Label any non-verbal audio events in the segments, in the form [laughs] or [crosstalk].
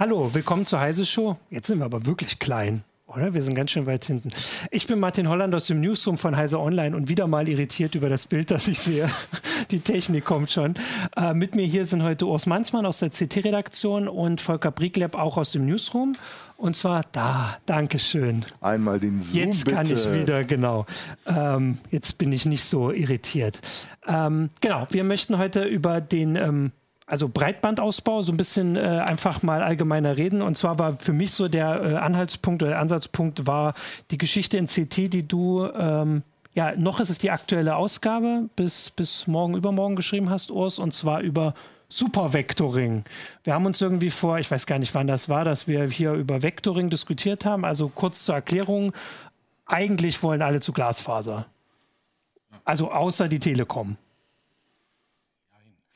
Hallo, willkommen zur Heise Show. Jetzt sind wir aber wirklich klein. Oder? Wir sind ganz schön weit hinten. Ich bin Martin Holland aus dem Newsroom von Heise Online und wieder mal irritiert über das Bild, das ich sehe. [laughs] Die Technik kommt schon. Äh, mit mir hier sind heute Urs Manzmann aus der CT-Redaktion und Volker Briegleb auch aus dem Newsroom. Und zwar da, Dankeschön. Einmal den Zoom, Jetzt kann bitte. ich wieder, genau. Ähm, jetzt bin ich nicht so irritiert. Ähm, genau, wir möchten heute über den ähm, also Breitbandausbau, so ein bisschen äh, einfach mal allgemeiner reden. Und zwar war für mich so der äh, Anhaltspunkt oder der Ansatzpunkt war die Geschichte in CT, die du, ähm, ja, noch ist es die aktuelle Ausgabe, bis, bis morgen, übermorgen geschrieben hast, Urs, und zwar über Supervectoring. Wir haben uns irgendwie vor, ich weiß gar nicht, wann das war, dass wir hier über Vectoring diskutiert haben. Also kurz zur Erklärung, eigentlich wollen alle zu Glasfaser. Also außer die Telekom.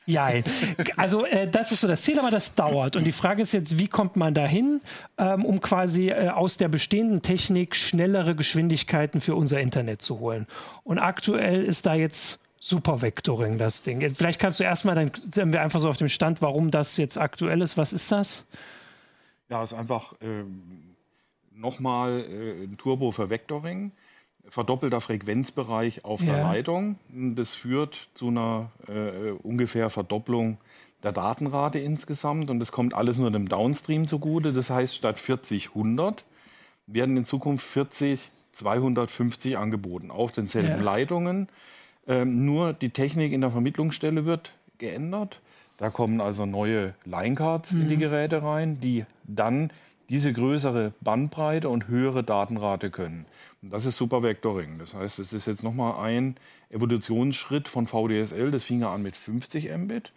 Ja, also äh, das ist so das Ziel, aber das dauert. Und die Frage ist jetzt, wie kommt man dahin, ähm, um quasi äh, aus der bestehenden Technik schnellere Geschwindigkeiten für unser Internet zu holen. Und aktuell ist da jetzt Supervectoring das Ding. Vielleicht kannst du erstmal, dann sind wir einfach so auf dem Stand, warum das jetzt aktuell ist. Was ist das? Ja, es ist einfach äh, nochmal äh, ein Turbo für Vectoring verdoppelter Frequenzbereich auf der Leitung. Das führt zu einer äh, ungefähr Verdopplung der Datenrate insgesamt und das kommt alles nur dem Downstream zugute. Das heißt, statt 40, 100 werden in Zukunft 40, 250 angeboten auf denselben ja. Leitungen. Ähm, nur die Technik in der Vermittlungsstelle wird geändert. Da kommen also neue Linecards mhm. in die mhm. Geräte rein, die dann diese größere Bandbreite und höhere Datenrate können. Das ist Super Vectoring. Das heißt, es ist jetzt nochmal ein Evolutionsschritt von VDSL. Das fing ja an mit 50 Mbit,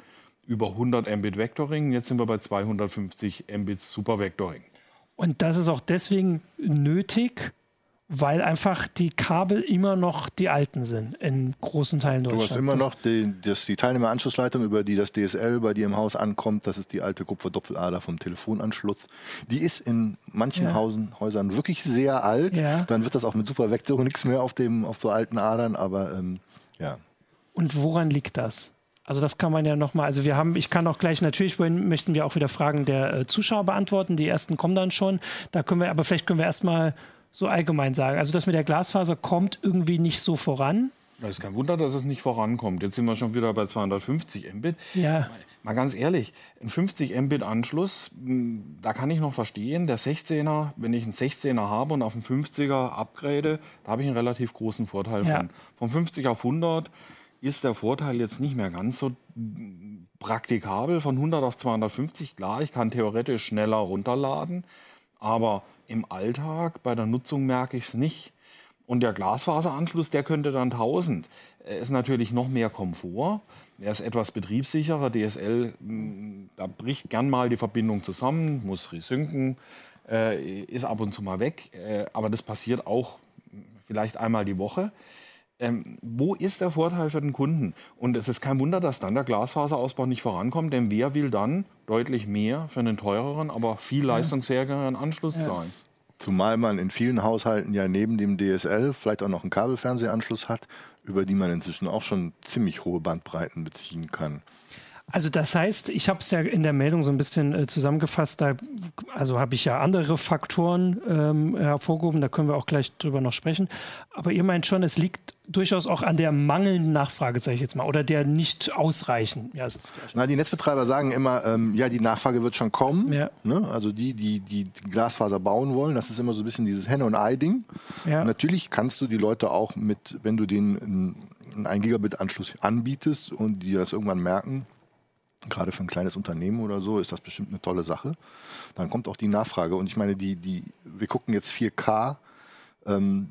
über 100 Mbit Vectoring. Jetzt sind wir bei 250 Mbit Super Vectoring. Und das ist auch deswegen nötig, weil einfach die Kabel immer noch die alten sind in großen Teilen Deutschlands. Du hast immer noch die, das, die Teilnehmeranschlussleitung, über die das DSL bei dir im Haus ankommt. Das ist die alte Kupferdoppelader vom Telefonanschluss. Die ist in manchen ja. Hausen, Häusern wirklich sehr alt. Ja. Dann wird das auch mit Supervektoren nichts mehr auf, dem, auf so alten Adern, aber ähm, ja. Und woran liegt das? Also das kann man ja nochmal, also wir haben, ich kann auch gleich, natürlich möchten wir auch wieder Fragen der äh, Zuschauer beantworten. Die ersten kommen dann schon. Da können wir, aber vielleicht können wir erstmal so allgemein sagen. Also das mit der Glasfaser kommt irgendwie nicht so voran. Das ist kein Wunder, dass es nicht vorankommt. Jetzt sind wir schon wieder bei 250 Mbit. Ja. Mal ganz ehrlich, ein 50 Mbit Anschluss, hm, da kann ich noch verstehen, der 16er, wenn ich einen 16er habe und auf einen 50er upgrade, da habe ich einen relativ großen Vorteil ja. von. Von 50 auf 100 ist der Vorteil jetzt nicht mehr ganz so praktikabel. Von 100 auf 250, klar, ich kann theoretisch schneller runterladen, aber im Alltag, bei der Nutzung merke ich es nicht. Und der Glasfaseranschluss, der könnte dann 1000. Er ist natürlich noch mehr Komfort. Er ist etwas betriebssicherer. DSL, hm, da bricht gern mal die Verbindung zusammen, muss resynken, äh, ist ab und zu mal weg. Äh, aber das passiert auch vielleicht einmal die Woche. Ähm, wo ist der Vorteil für den Kunden? Und es ist kein Wunder, dass dann der Glasfaserausbau nicht vorankommt, denn wer will dann deutlich mehr für einen teureren, aber viel leistungsfähigeren Anschluss ja. zahlen? Zumal man in vielen Haushalten ja neben dem DSL vielleicht auch noch einen Kabelfernsehanschluss hat, über die man inzwischen auch schon ziemlich hohe Bandbreiten beziehen kann. Also das heißt, ich habe es ja in der Meldung so ein bisschen äh, zusammengefasst, da also habe ich ja andere Faktoren ähm, hervorgehoben, da können wir auch gleich drüber noch sprechen. Aber ihr meint schon, es liegt durchaus auch an der mangelnden Nachfrage, sage ich jetzt mal, oder der nicht ausreichen. Ja, ist das Gleiche. Na, die Netzbetreiber sagen immer, ähm, ja, die Nachfrage wird schon kommen. Ja. Ne? Also die, die, die Glasfaser bauen wollen, das ist immer so ein bisschen dieses Henne- und Ei-Ding. Ja. Natürlich kannst du die Leute auch mit, wenn du denen einen 1 Gigabit-Anschluss anbietest und die das irgendwann merken, gerade für ein kleines Unternehmen oder so ist das bestimmt eine tolle Sache. Dann kommt auch die Nachfrage. Und ich meine, die, die, wir gucken jetzt 4K, ähm,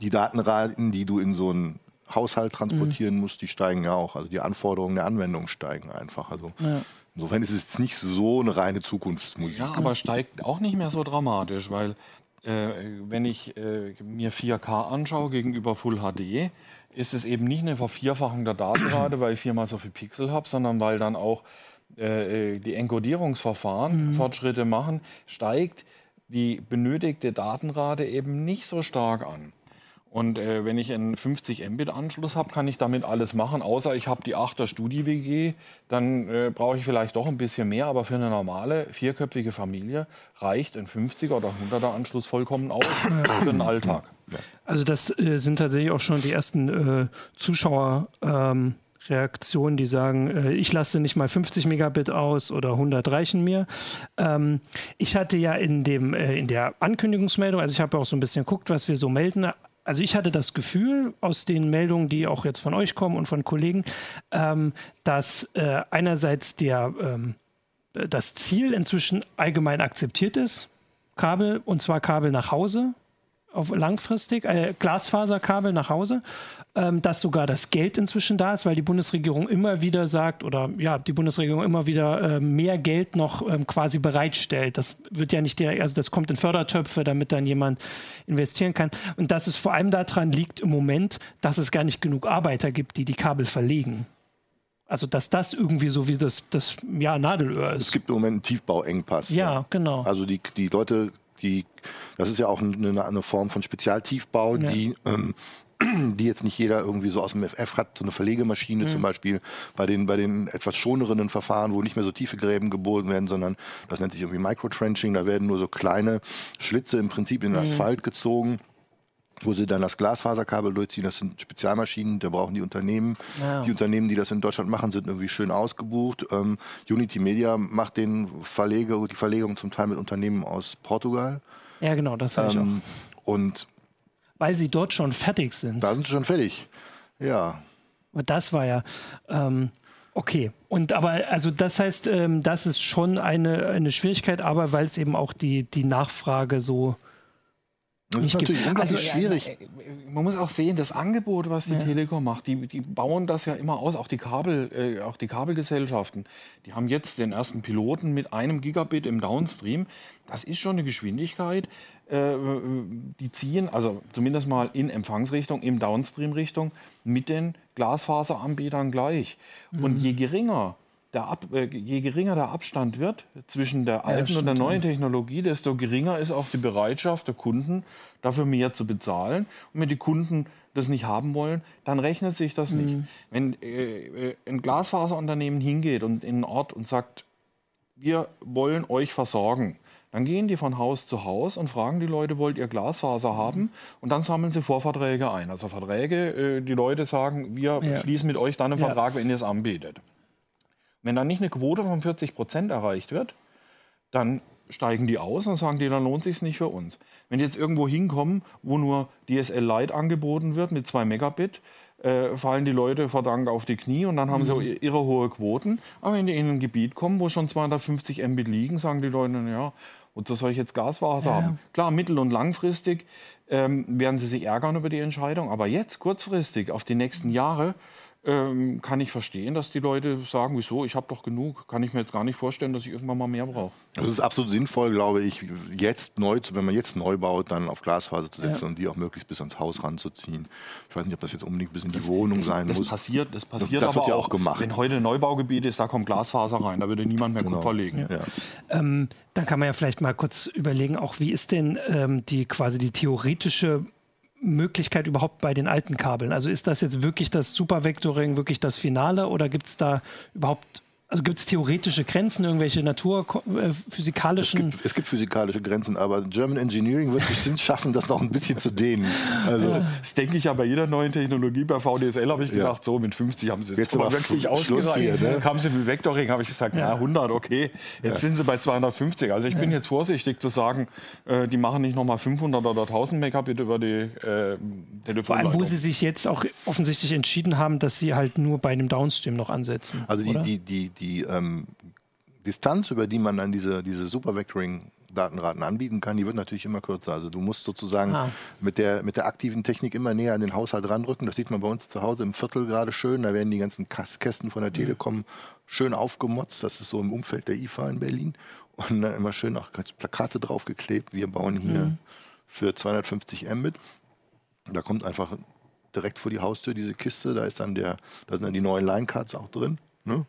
die Datenraten, die du in so einen Haushalt transportieren mhm. musst, die steigen ja auch. Also die Anforderungen der Anwendung steigen einfach. Also ja. insofern ist es jetzt nicht so eine reine Zukunftsmusik. Ja, aber steigt auch nicht mehr so dramatisch, weil äh, wenn ich äh, mir 4K anschaue gegenüber Full HD, ist es eben nicht eine Vervierfachung der Datenrate, weil ich viermal so viel Pixel habe, sondern weil dann auch äh, äh, die Enkodierungsverfahren mhm. Fortschritte machen, steigt die benötigte Datenrate eben nicht so stark an. Und äh, wenn ich einen 50 Mbit-Anschluss habe, kann ich damit alles machen, außer ich habe die 8er Studi-WG. Dann äh, brauche ich vielleicht doch ein bisschen mehr, aber für eine normale vierköpfige Familie reicht ein 50er oder 100er Anschluss vollkommen aus für den Alltag. Also das äh, sind tatsächlich auch schon die ersten äh, Zuschauer. Ähm Reaktionen, die sagen, äh, ich lasse nicht mal 50 Megabit aus oder 100 reichen mir. Ähm, ich hatte ja in, dem, äh, in der Ankündigungsmeldung, also ich habe auch so ein bisschen geguckt, was wir so melden, also ich hatte das Gefühl aus den Meldungen, die auch jetzt von euch kommen und von Kollegen, ähm, dass äh, einerseits der, ähm, das Ziel inzwischen allgemein akzeptiert ist, Kabel, und zwar Kabel nach Hause, auf langfristig, äh, Glasfaserkabel nach Hause ähm, dass sogar das Geld inzwischen da ist, weil die Bundesregierung immer wieder sagt oder ja, die Bundesregierung immer wieder äh, mehr Geld noch ähm, quasi bereitstellt. Das wird ja nicht der, also das kommt in Fördertöpfe, damit dann jemand investieren kann. Und dass es vor allem daran liegt im Moment, dass es gar nicht genug Arbeiter gibt, die die Kabel verlegen. Also, dass das irgendwie so wie das, das ja, Nadelöhr ist. Es gibt im Moment einen Tiefbauengpass. Ja, ja. genau. Also, die, die Leute, die, das ist ja auch eine, eine Form von Spezialtiefbau, ja. die ähm, [clears throat] die jetzt nicht jeder irgendwie so aus dem FF hat, so eine Verlegemaschine mhm. zum Beispiel bei den, bei den etwas schoneren Verfahren, wo nicht mehr so tiefe Gräben geboren werden, sondern das nennt sich irgendwie Microtrenching, da werden nur so kleine Schlitze im Prinzip in den mhm. Asphalt gezogen wo sie dann das Glasfaserkabel durchziehen. Das sind Spezialmaschinen, da brauchen die Unternehmen. Ja. Die Unternehmen, die das in Deutschland machen, sind irgendwie schön ausgebucht. Ähm, Unity Media macht den Verlege, die Verlegung zum Teil mit Unternehmen aus Portugal. Ja, genau, das habe ähm, ich auch. Und weil sie dort schon fertig sind. Da sind sie schon fertig. Ja. Das war ja. Ähm, okay. Und aber, also das heißt, ähm, das ist schon eine, eine Schwierigkeit, aber weil es eben auch die, die Nachfrage so das ist natürlich unglaublich also, schwierig. Äh, man muss auch sehen, das Angebot, was die ja. Telekom macht, die, die bauen das ja immer aus, auch die, Kabel, äh, auch die Kabelgesellschaften. Die haben jetzt den ersten Piloten mit einem Gigabit im Downstream. Das ist schon eine Geschwindigkeit, äh, die ziehen, also zumindest mal in Empfangsrichtung, im Downstream-Richtung, mit den Glasfaseranbietern gleich. Mhm. Und je geringer Ab, äh, je geringer der Abstand wird zwischen der alten ja, und der neuen Technologie, desto geringer ist auch die Bereitschaft der Kunden, dafür mehr zu bezahlen. Und wenn die Kunden das nicht haben wollen, dann rechnet sich das mhm. nicht. Wenn äh, äh, ein Glasfaserunternehmen hingeht und in einen Ort und sagt, wir wollen euch versorgen, dann gehen die von Haus zu Haus und fragen die Leute, wollt ihr Glasfaser haben? Und dann sammeln sie Vorverträge ein. Also Verträge, äh, die Leute sagen, wir ja. schließen mit euch dann einen Vertrag, ja. wenn ihr es anbietet. Wenn dann nicht eine Quote von 40 Prozent erreicht wird, dann steigen die aus und sagen die, dann lohnt sich nicht für uns. Wenn die jetzt irgendwo hinkommen, wo nur DSL Lite angeboten wird mit 2 Megabit, äh, fallen die Leute verdammt auf die Knie und dann haben mhm. sie ihre hohe Quoten. Aber wenn die in ein Gebiet kommen, wo schon 250 Mbit liegen, sagen die Leute, ja, wozu soll ich jetzt Gaswasser ja. haben? Klar, mittel- und langfristig ähm, werden sie sich ärgern über die Entscheidung, aber jetzt kurzfristig auf die nächsten Jahre ähm, kann ich verstehen, dass die Leute sagen, wieso, ich habe doch genug. Kann ich mir jetzt gar nicht vorstellen, dass ich irgendwann mal mehr brauche. Das ist absolut sinnvoll, glaube ich, jetzt neu, wenn man jetzt neu baut, dann auf Glasfaser zu setzen ja. und die auch möglichst bis ans Haus ranzuziehen. Ich weiß nicht, ob das jetzt unbedingt bis in die das, Wohnung sein das muss. Passiert, das passiert das, das wird ja auch gemacht. Wenn heute ein Neubaugebiet ist, da kommt Glasfaser rein, da würde niemand mehr genau. Kupfer legen. Ja. Ähm, dann kann man ja vielleicht mal kurz überlegen, auch wie ist denn ähm, die quasi die theoretische Möglichkeit überhaupt bei den alten Kabeln? Also ist das jetzt wirklich das Supervectoring, wirklich das Finale oder gibt es da überhaupt also gibt es theoretische Grenzen, irgendwelche naturphysikalischen? Äh, es, gibt, es gibt physikalische Grenzen, aber German Engineering wird bestimmt schaffen, das noch ein bisschen zu dehnen. Also, das denke ich ja bei jeder neuen Technologie. Bei VDSL habe ich gedacht, ja. so mit 50 haben sie jetzt, jetzt aber wirklich ausgereicht. Ne? Kamen sie mit Vectoring, habe ich gesagt, ja. na 100, okay. Jetzt ja. sind sie bei 250. Also ich bin jetzt vorsichtig zu sagen, äh, die machen nicht nochmal 500 oder 1000 Megabit über die äh, Telefonleitung. Vor allem, wo sie sich jetzt auch offensichtlich entschieden haben, dass sie halt nur bei einem Downstream noch ansetzen. Also die, die, die, die ähm, Distanz, über die man dann diese, diese Supervectoring Datenraten anbieten kann, die wird natürlich immer kürzer. Also du musst sozusagen ah. mit, der, mit der aktiven Technik immer näher an den Haushalt ranrücken. Das sieht man bei uns zu Hause im Viertel gerade schön. Da werden die ganzen Kästen von der mhm. Telekom schön aufgemotzt. Das ist so im Umfeld der IFA in Berlin. Und dann immer schön auch Plakate draufgeklebt. Wir bauen hier mhm. für 250 Mbit. Da kommt einfach direkt vor die Haustür diese Kiste. Da ist dann der, da sind dann die neuen Linecards auch drin. Ne?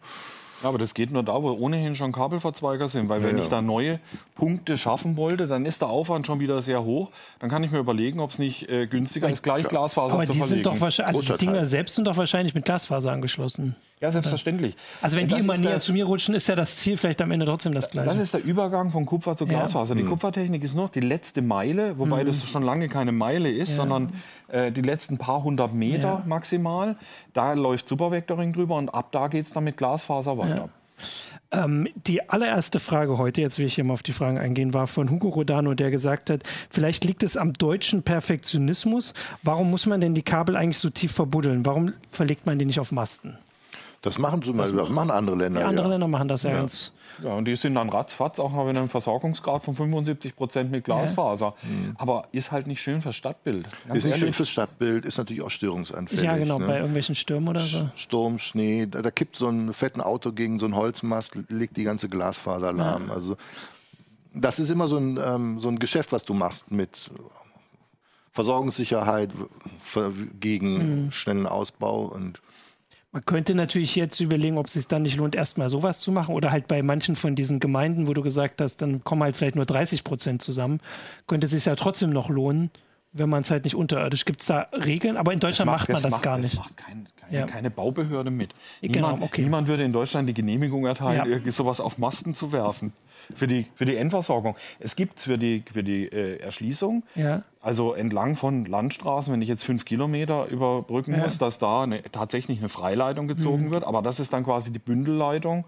Ja, aber das geht nur da, wo ohnehin schon Kabelverzweiger sind, weil ja, wenn ja. ich da neue Punkte schaffen wollte, dann ist der Aufwand schon wieder sehr hoch. Dann kann ich mir überlegen, ob es nicht äh, günstiger ist, gleich Glasfaser aber zu die verlegen. Sind doch wahrscheinlich, also die Dinger selbst sind doch wahrscheinlich mit Glasfaser angeschlossen. Ja, selbstverständlich. Also wenn die immer näher zu mir rutschen, ist ja das Ziel vielleicht am Ende trotzdem das gleiche. Das ist der Übergang von Kupfer zu Glasfaser. Ja. Die mhm. Kupfertechnik ist noch die letzte Meile, wobei mhm. das schon lange keine Meile ist, ja. sondern äh, die letzten paar hundert Meter ja. maximal. Da läuft Supervectoring drüber und ab da geht es dann mit Glasfaser weiter. Ähm, die allererste Frage heute, jetzt will ich hier mal auf die Fragen eingehen, war von Hugo Rodano, der gesagt hat, vielleicht liegt es am deutschen Perfektionismus. Warum muss man denn die Kabel eigentlich so tief verbuddeln? Warum verlegt man die nicht auf Masten? Das machen zum Beispiel, das machen andere Länder. Ja, andere ja. Länder machen das ja, ja. ganz. Ja, und die sind dann ratzfatz auch noch in einem Versorgungsgrad von 75 Prozent mit Glasfaser. Ja. Mhm. Aber ist halt nicht schön fürs Stadtbild. Ist nicht ehrlich. schön fürs Stadtbild, ist natürlich auch störungsanfällig. Ja, genau, ne? bei irgendwelchen Stürmen oder so. Sturm, Schnee, da, da kippt so ein fetten Auto gegen so ein Holzmast, legt die ganze Glasfaser lahm. Ja. Also das ist immer so ein, ähm, so ein Geschäft, was du machst mit Versorgungssicherheit gegen mhm. schnellen Ausbau und man könnte natürlich jetzt überlegen, ob es sich dann nicht lohnt, erstmal sowas zu machen oder halt bei manchen von diesen Gemeinden, wo du gesagt hast, dann kommen halt vielleicht nur 30 Prozent zusammen, könnte es sich ja trotzdem noch lohnen, wenn man es halt nicht unterirdisch. Gibt es da Regeln? Aber in Deutschland macht, macht, man das, das gar nicht. Das macht kein, keine, ja. keine, Baubehörde mit. Genau, niemand, okay. niemand, würde in Deutschland die Genehmigung erteilen, ja. sowas auf Masten zu werfen für die, für die Endversorgung. Es gibt für die, für die äh, Erschließung, ja. also entlang von Landstraßen, wenn ich jetzt fünf Kilometer überbrücken ja. muss, dass da eine, tatsächlich eine Freileitung gezogen mhm. wird. Aber das ist dann quasi die Bündelleitung,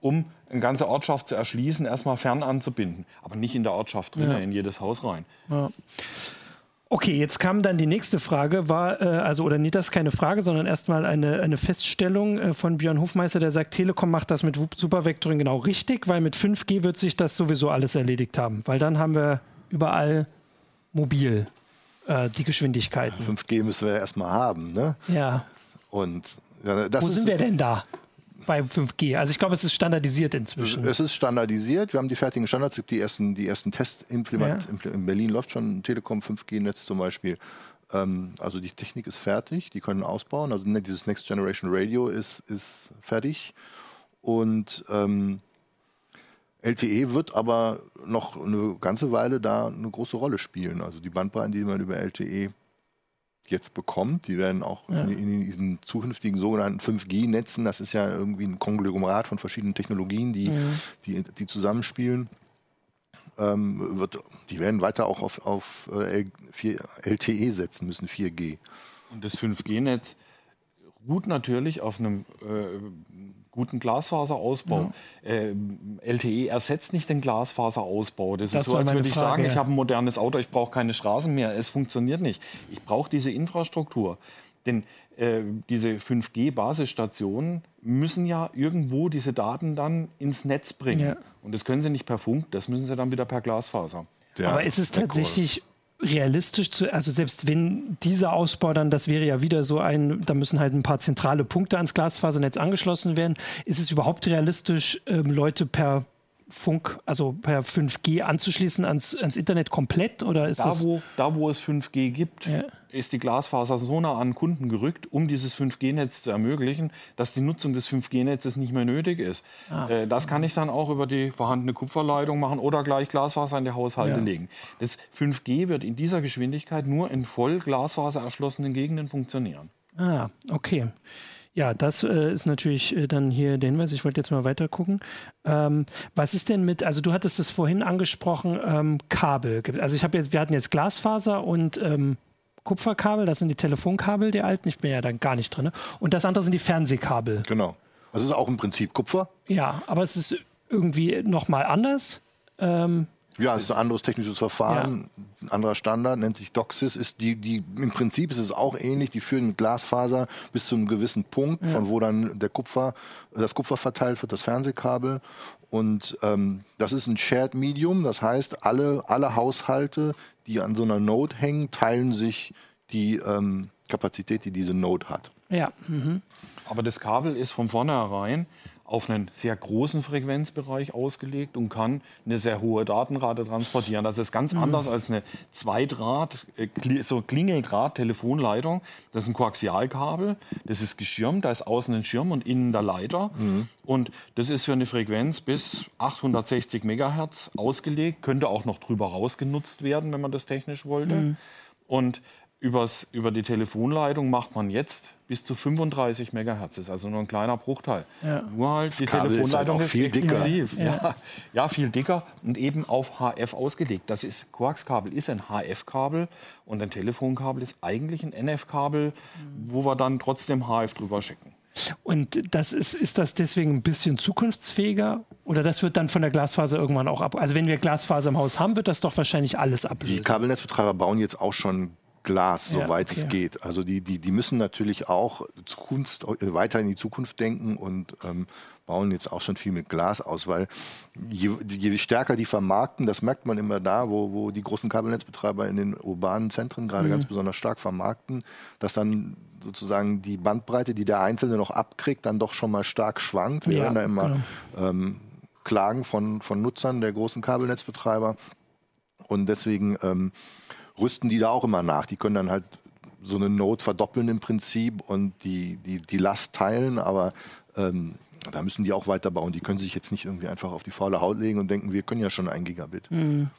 um eine ganze Ortschaft zu erschließen, erstmal fern anzubinden. Aber nicht in der Ortschaft drin, ja. in jedes Haus rein. Okay, jetzt kam dann die nächste Frage, war, äh, also, oder nee, das ist keine Frage, sondern erstmal eine, eine Feststellung äh, von Björn Hofmeister, der sagt, Telekom macht das mit Supervectoring genau richtig, weil mit 5G wird sich das sowieso alles erledigt haben, weil dann haben wir überall mobil äh, die Geschwindigkeiten. 5G müssen wir ja erstmal haben, ne? Ja. Und ja, Wo sind wir denn da? Bei 5G? Also ich glaube, es ist standardisiert inzwischen. Es ist standardisiert. Wir haben die fertigen Standards, die ersten, die ersten Tests implementiert. Ja. In Berlin läuft schon ein Telekom 5G-Netz zum Beispiel. Ähm, also die Technik ist fertig, die können ausbauen. Also ne, dieses Next Generation Radio ist, ist fertig. Und ähm, LTE wird aber noch eine ganze Weile da eine große Rolle spielen. Also die Bandbreiten, die man über LTE jetzt bekommt. Die werden auch ja. in, in, diesen zukünftigen sogenannten 5G-Netzen, das ist ja irgendwie ein Konglomerat von verschiedenen Technologien, die, mhm. die, die zusammenspielen. Ähm, wird, die werden weiter auch auf, auf äh, LTE setzen müssen, 4G. Und das 5G-Netz ruht natürlich auf einem äh, guten Glasfaserausbau. Ja. Äh, LTE ersetzt nicht den Glasfaserausbau. Das, das ist so, als würde ich Frage, sagen, ja. ich habe ein modernes Auto, ich brauche keine Straßen mehr. Es funktioniert nicht. Ich brauche diese Infrastruktur. Denn äh, diese 5G-Basisstationen müssen ja irgendwo diese Daten dann ins Netz bringen. Ja. Und das können sie nicht per Funk, das müssen sie dann wieder per Glasfaser. Aber ist es tatsächlich realistisch zu, also selbst wenn dieser Ausbau dann, das wäre ja wieder so ein, da müssen halt ein paar zentrale Punkte ans Glasfasernetz angeschlossen werden. Ist es überhaupt realistisch, ähm, Leute per Funk, also per 5G anzuschließen ans, ans Internet komplett? Oder ist da, das wo, da, wo es 5G gibt, ja. ist die Glasfaser so nah an Kunden gerückt, um dieses 5G-Netz zu ermöglichen, dass die Nutzung des 5G-Netzes nicht mehr nötig ist. Ah. Äh, das kann ich dann auch über die vorhandene Kupferleitung machen oder gleich Glasfaser in die Haushalte ja. legen. Das 5G wird in dieser Geschwindigkeit nur in voll Glasfaser erschlossenen Gegenden funktionieren. Ah, okay. Ja, das äh, ist natürlich äh, dann hier der Hinweis. Ich wollte jetzt mal weiter gucken. Ähm, was ist denn mit, also du hattest es vorhin angesprochen, ähm, Kabel. Also ich habe jetzt, wir hatten jetzt Glasfaser und ähm, Kupferkabel, das sind die Telefonkabel, die alten. Ich bin ja dann gar nicht drin. Und das andere sind die Fernsehkabel. Genau. Das ist auch im Prinzip Kupfer. Ja, aber es ist irgendwie nochmal anders. Ähm, ja, es ist ein anderes technisches Verfahren, ja. ein anderer Standard, nennt sich DOCSIS. Ist die, die, Im Prinzip ist es auch ähnlich, die führen mit Glasfaser bis zu einem gewissen Punkt, ja. von wo dann der Kupfer, das Kupfer verteilt wird, das Fernsehkabel. Und ähm, das ist ein Shared Medium, das heißt, alle, alle Haushalte, die an so einer Node hängen, teilen sich die ähm, Kapazität, die diese Node hat. Ja. Mhm. Aber das Kabel ist von vornherein auf einen sehr großen Frequenzbereich ausgelegt und kann eine sehr hohe Datenrate transportieren. Das ist ganz mhm. anders als eine Zweidraht, äh, so Klingeldraht-Telefonleitung. Das ist ein Koaxialkabel, das ist geschirmt, da ist außen ein Schirm und innen der Leiter. Mhm. Und das ist für eine Frequenz bis 860 Megahertz ausgelegt, könnte auch noch drüber raus genutzt werden, wenn man das technisch wollte. Mhm. Und Übers, über die Telefonleitung macht man jetzt bis zu 35 Megahertz. Das ist also nur ein kleiner Bruchteil. Ja. Nur halt das die Kabel Telefonleitung ist, halt ist viel exklusiv. Dicker. Ja. ja. viel dicker und eben auf HF ausgelegt. Das ist Koaxkabel ist ein HF-Kabel und ein Telefonkabel ist eigentlich ein NF-Kabel, mhm. wo wir dann trotzdem HF drüber schicken. Und das ist, ist das deswegen ein bisschen zukunftsfähiger? Oder das wird dann von der Glasfaser irgendwann auch ab? Also wenn wir Glasfaser im Haus haben, wird das doch wahrscheinlich alles ablösen. Die Kabelnetzbetreiber bauen jetzt auch schon Glas, ja, soweit okay. es geht. Also die, die, die müssen natürlich auch Zukunft, weiter in die Zukunft denken und ähm, bauen jetzt auch schon viel mit Glas aus, weil je, je, stärker die vermarkten, das merkt man immer da, wo, wo die großen Kabelnetzbetreiber in den urbanen Zentren gerade mhm. ganz besonders stark vermarkten, dass dann sozusagen die Bandbreite, die der Einzelne noch abkriegt, dann doch schon mal stark schwankt. Wir ja, hören da immer genau. ähm, Klagen von, von Nutzern der großen Kabelnetzbetreiber. Und deswegen ähm, rüsten die da auch immer nach. Die können dann halt so eine Note verdoppeln im Prinzip und die, die, die Last teilen, aber ähm, da müssen die auch weiterbauen. Die können sich jetzt nicht irgendwie einfach auf die faule Haut legen und denken, wir können ja schon ein Gigabit. Mhm.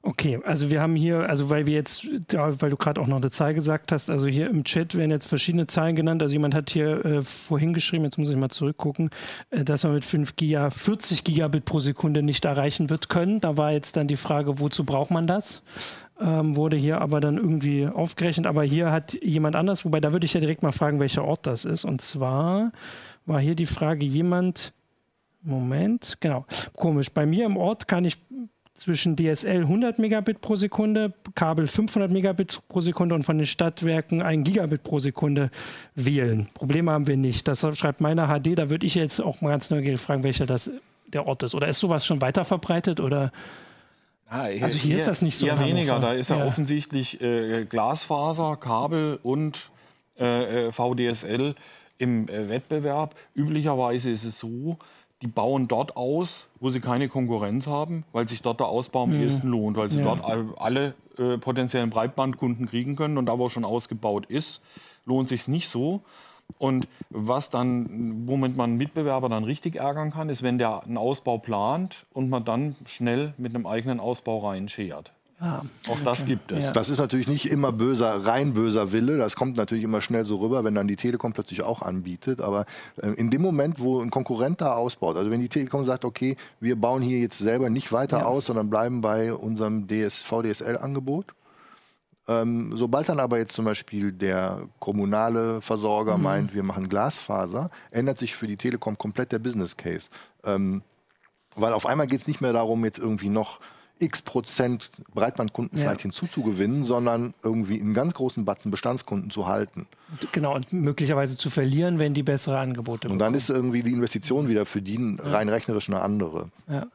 Okay, also wir haben hier, also weil wir jetzt, ja, weil du gerade auch noch eine Zahl gesagt hast, also hier im Chat werden jetzt verschiedene Zahlen genannt. Also jemand hat hier äh, vorhin geschrieben, jetzt muss ich mal zurückgucken, äh, dass man mit 5 Giga 40 Gigabit pro Sekunde nicht erreichen wird können. Da war jetzt dann die Frage, wozu braucht man das? Ähm, wurde hier aber dann irgendwie aufgerechnet. Aber hier hat jemand anders, wobei da würde ich ja direkt mal fragen, welcher Ort das ist. Und zwar war hier die Frage, jemand, Moment, genau, komisch. Bei mir im Ort kann ich zwischen DSL 100 Megabit pro Sekunde, Kabel 500 Megabit pro Sekunde und von den Stadtwerken 1 Gigabit pro Sekunde wählen. Probleme haben wir nicht. Das schreibt meiner HD. Da würde ich jetzt auch mal ganz neugierig fragen, welcher das der Ort ist. Oder ist sowas schon weiter verbreitet oder? Ah, hier, also hier, hier, ist das nicht so. Eher weniger. Da ist ja, ja offensichtlich äh, Glasfaser, Kabel und äh, äh VDSL im äh, Wettbewerb. Üblicherweise ist es so, die bauen dort aus, wo sie keine Konkurrenz haben, weil sich dort der Ausbau am mhm. ehesten lohnt, weil sie ja. dort alle äh, potenziellen Breitbandkunden kriegen können und da, wo schon ausgebaut ist, lohnt sich nicht so. Und was dann, womit man Mitbewerber dann richtig ärgern kann, ist, wenn der einen Ausbau plant und man dann schnell mit einem eigenen Ausbau reinschert. Ah, Auch das okay. gibt es. Ja. Das ist natürlich nicht immer böser, rein böser Wille. Das kommt natürlich immer schnell so rüber, wenn dann die Telekom plötzlich auch anbietet. Aber äh, in dem Moment, wo ein Konkurrent da ausbaut, also wenn die Telekom sagt, okay, wir bauen hier jetzt selber nicht weiter ja. aus, sondern bleiben bei unserem DS, VDSL-Angebot, ähm, sobald dann aber jetzt zum Beispiel der kommunale Versorger mhm. meint, wir machen Glasfaser, ändert sich für die Telekom komplett der Business Case. Ähm, weil auf einmal geht es nicht mehr darum, jetzt irgendwie noch x Prozent Breitbandkunden ja. vielleicht hinzuzugewinnen, sondern irgendwie einen ganz großen Batzen Bestandskunden zu halten. Genau, und möglicherweise zu verlieren, wenn die bessere Angebote bekommen. Und dann ist irgendwie die Investition wieder für die rein rechnerisch eine andere. Ja.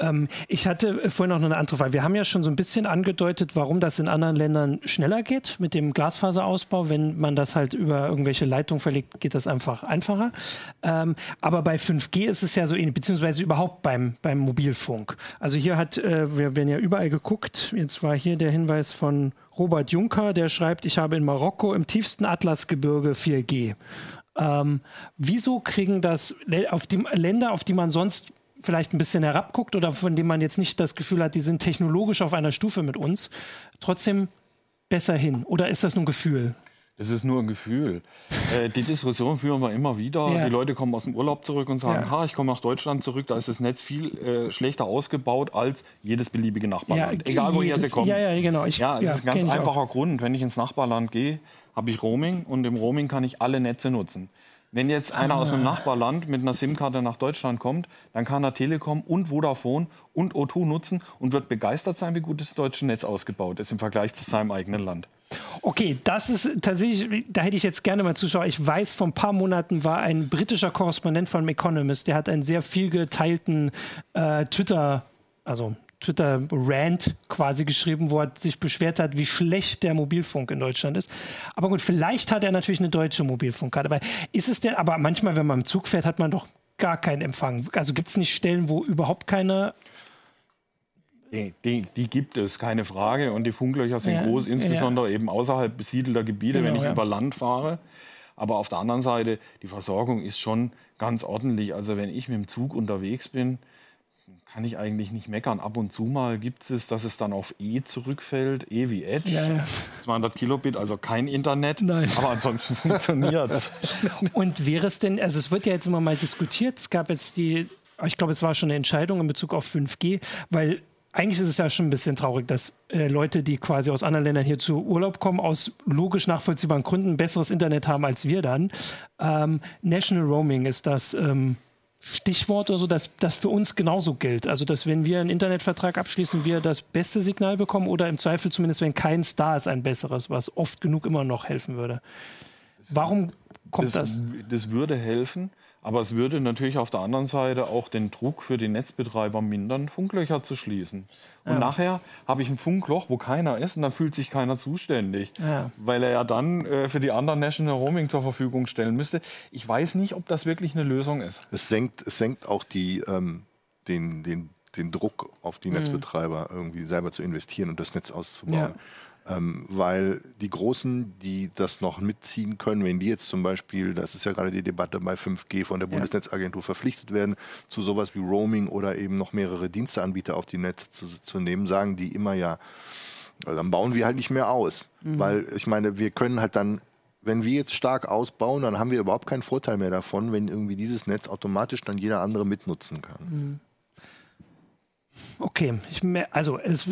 Ähm, ich hatte äh, vorhin noch eine andere Frage. Wir haben ja schon so ein bisschen angedeutet, warum das in anderen Ländern schneller geht mit dem Glasfaserausbau. Wenn man das halt über irgendwelche Leitungen verlegt, geht das einfach einfacher. Ähm, aber bei 5G ist es ja so ähnlich, beziehungsweise überhaupt beim, beim Mobilfunk. Also hier hat, äh, wir werden ja überall geguckt. Jetzt war hier der Hinweis von Robert Juncker, der schreibt, ich habe in Marokko im tiefsten Atlasgebirge 4G. Ähm, wieso kriegen das auf die Länder, auf die man sonst vielleicht ein bisschen herabguckt oder von dem man jetzt nicht das Gefühl hat, die sind technologisch auf einer Stufe mit uns, trotzdem besser hin? Oder ist das nur ein Gefühl? Es ist nur ein Gefühl. [laughs] äh, die Diskussion führen wir immer wieder. Ja. Die Leute kommen aus dem Urlaub zurück und sagen, ja. ha, ich komme nach Deutschland zurück, da ist das Netz viel äh, schlechter ausgebaut als jedes beliebige Nachbarland. Ja, Egal woher sie kommen. Ja, ja, genau. Ich, ja, das ist ein ganz einfacher Grund. Wenn ich ins Nachbarland gehe, habe ich Roaming und im Roaming kann ich alle Netze nutzen. Wenn jetzt einer ah. aus einem Nachbarland mit einer SIM-Karte nach Deutschland kommt, dann kann er Telekom und Vodafone und O2 nutzen und wird begeistert sein, wie gut das deutsche Netz ausgebaut ist im Vergleich zu seinem eigenen Land. Okay, das ist tatsächlich, da hätte ich jetzt gerne mal Zuschauer. Ich weiß, vor ein paar Monaten war ein britischer Korrespondent von Economist, der hat einen sehr viel geteilten äh, Twitter, also Twitter-Rant quasi geschrieben, wo er sich beschwert hat, wie schlecht der Mobilfunk in Deutschland ist. Aber gut, vielleicht hat er natürlich eine deutsche Mobilfunkkarte. Weil ist es denn, aber manchmal, wenn man im Zug fährt, hat man doch gar keinen Empfang. Also gibt es nicht Stellen, wo überhaupt keine die, die, die, gibt es, keine Frage. Und die Funklöcher sind ja, groß, insbesondere ja. eben außerhalb besiedelter Gebiete, genau, wenn ich ja. über Land fahre. Aber auf der anderen Seite, die Versorgung ist schon ganz ordentlich. Also wenn ich mit dem Zug unterwegs bin, kann ich eigentlich nicht meckern. Ab und zu mal gibt es, dass es dann auf E zurückfällt, E wie Edge, ja, ja. 200 Kilobit, also kein Internet, Nein. aber ansonsten [laughs] funktioniert es. Und wäre es denn, also es wird ja jetzt immer mal diskutiert, es gab jetzt die, ich glaube, es war schon eine Entscheidung in Bezug auf 5G, weil eigentlich ist es ja schon ein bisschen traurig, dass äh, Leute, die quasi aus anderen Ländern hier zu Urlaub kommen, aus logisch nachvollziehbaren Gründen besseres Internet haben als wir dann. Ähm, National Roaming ist das ähm, Stichwort oder so, dass das für uns genauso gilt. Also, dass wenn wir einen Internetvertrag abschließen, wir das beste Signal bekommen oder im Zweifel zumindest, wenn kein Star ist, ein besseres, was oft genug immer noch helfen würde. Warum kommt das? Das, das würde helfen. Aber es würde natürlich auf der anderen Seite auch den Druck für die Netzbetreiber mindern, Funklöcher zu schließen. Und ja. nachher habe ich ein Funkloch, wo keiner ist und dann fühlt sich keiner zuständig, ja. weil er ja dann äh, für die anderen National Roaming zur Verfügung stellen müsste. Ich weiß nicht, ob das wirklich eine Lösung ist. Es senkt, es senkt auch die, ähm, den, den, den Druck auf die mhm. Netzbetreiber, irgendwie selber zu investieren und das Netz auszubauen. Ja. Ähm, weil die Großen, die das noch mitziehen können, wenn die jetzt zum Beispiel, das ist ja gerade die Debatte bei 5G von der Bundesnetzagentur verpflichtet werden, zu sowas wie Roaming oder eben noch mehrere Diensteanbieter auf die Netze zu, zu nehmen, sagen die immer ja, dann bauen wir halt nicht mehr aus. Mhm. Weil ich meine, wir können halt dann wenn wir jetzt stark ausbauen, dann haben wir überhaupt keinen Vorteil mehr davon, wenn irgendwie dieses Netz automatisch dann jeder andere mitnutzen kann. Okay, ich, also, es,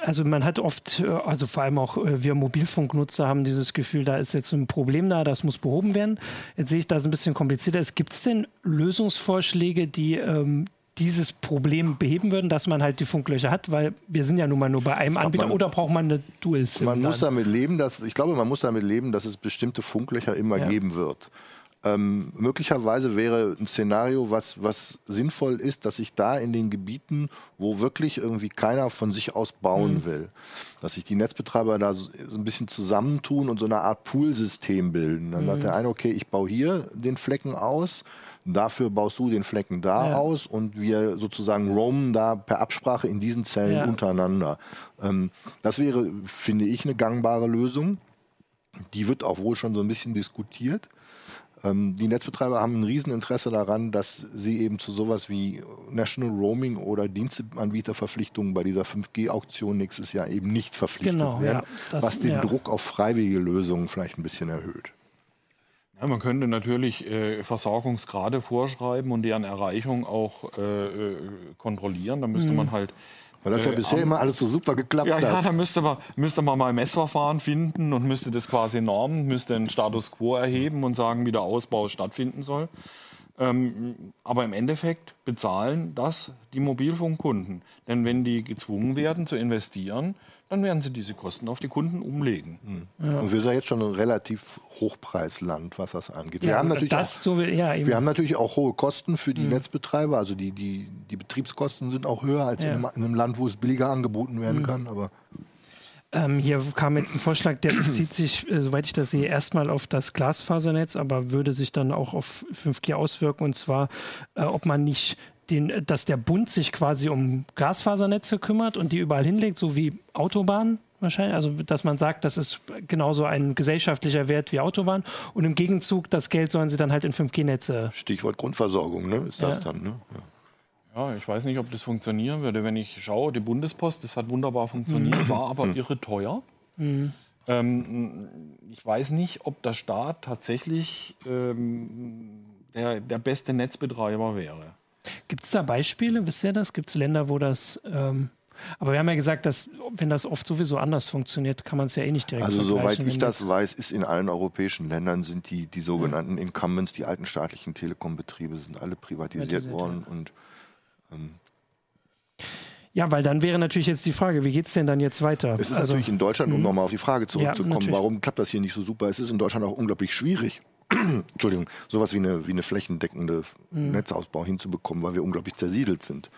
also man hat oft, äh, also vor allem auch äh, wir Mobilfunknutzer haben dieses Gefühl, da ist jetzt ein Problem da, das muss behoben werden. Jetzt sehe ich das ein bisschen komplizierter. Gibt es denn Lösungsvorschläge, die ähm, dieses Problem beheben würden, dass man halt die Funklöcher hat, weil wir sind ja nun mal nur bei einem Anbieter man, oder braucht man eine Dual-SIM? Man dann? muss damit leben, dass ich glaube, man muss damit leben, dass es bestimmte Funklöcher immer ja. geben wird. Ähm, möglicherweise wäre ein Szenario, was, was sinnvoll ist, dass sich da in den Gebieten, wo wirklich irgendwie keiner von sich aus bauen mhm. will, dass sich die Netzbetreiber da so, so, ein bisschen zusammentun und so eine Art Poolsystem bilden. Dann mhm. sagt der eine, okay, ich baue hier den Flecken aus, dafür baust du den Flecken da ja. aus und wir sozusagen roamen da per Absprache in diesen Zellen ja. untereinander. Ähm, das wäre, finde ich, eine gangbare Lösung. Die wird auch wohl schon so ein bisschen diskutiert. Ähm, die Netzbetreiber haben ein Rieseninteresse daran, dass sie eben zu sowas wie National Roaming oder Diensteanbieterverpflichtungen bei dieser 5G-Auktion nächstes Jahr eben nicht verpflichtet genau, werden, ja, das, was den ja. Druck auf freiwillige Lösungen vielleicht ein bisschen erhöht. Ja, man könnte natürlich äh, Versorgungsgrade vorschreiben und deren Erreichung auch äh, äh kontrollieren. Da müsste mhm. man halt weil das ja äh, bisher am, immer alles so super geklappt ja, hat. Ja, da müsste man, müsste man mal ein Messverfahren finden und müsste das quasi normen, müsste einen Status quo erheben und sagen, wie der Ausbau stattfinden soll. Ähm, aber im Endeffekt bezahlen das die Mobilfunkkunden. Denn wenn die gezwungen werden zu investieren, dann werden sie diese Kosten auf die Kunden umlegen. Mhm. Ja. Und wir sind jetzt schon ein relativ Hochpreisland, was das angeht. Ja, wir, haben natürlich auch, so, ja, wir haben natürlich auch hohe Kosten für die mhm. Netzbetreiber. Also die, die, die Betriebskosten sind auch höher als in einem, in, einem, Land, wo es billiger angeboten werden mhm. kann. Aber ähm, hier kam jetzt ein Vorschlag, der bezieht sich, äh, soweit ich das sehe, erstmal auf das Glasfasernetz, aber würde sich dann auch auf 5G auswirken. Und zwar, äh, ob man nicht den, dass der Bund sich quasi um Glasfasernetze kümmert und die überall hinlegt, so wie Autobahnen wahrscheinlich. Also, dass man sagt, das ist genauso ein gesellschaftlicher Wert wie Autobahnen. Und im Gegenzug, das Geld sollen sie dann halt in 5G-Netze. Stichwort Grundversorgung, ne? Ist das ja. dann, ne? Ja. ja. ich weiß nicht, ob das funktionieren würde. Wenn ich schaue, die Bundespost, das hat wunderbar funktioniert, mhm. war aber mhm. irre teuer. Mhm. Ähm, ich weiß nicht, ob der Staat tatsächlich ähm, der, der beste Netzbetreiber wäre. Gibt es da Beispiele? Wisst ihr das? Gibt es Länder, wo das. Ähm, aber wir haben ja gesagt, dass wenn das oft sowieso anders funktioniert, kann man es ja eh nicht direkt Also soweit ich das weiß, ist in allen europäischen Ländern sind die, die sogenannten ja. Incumbents, die alten staatlichen Telekom-Betriebe, sind alle privatisiert, privatisiert worden. Ja. Und, ähm, ja, weil dann wäre natürlich jetzt die Frage, wie geht es denn dann jetzt weiter? Es ist also, natürlich in Deutschland, um mhm. nochmal auf die Frage zurückzukommen, ja, warum klappt das hier nicht so super? Es ist in Deutschland auch unglaublich schwierig, [clears throat] Entschuldigung, sowas wie eine, wie eine flächendeckende mhm. Netzausbau hinzubekommen, weil wir unglaublich zersiedelt sind.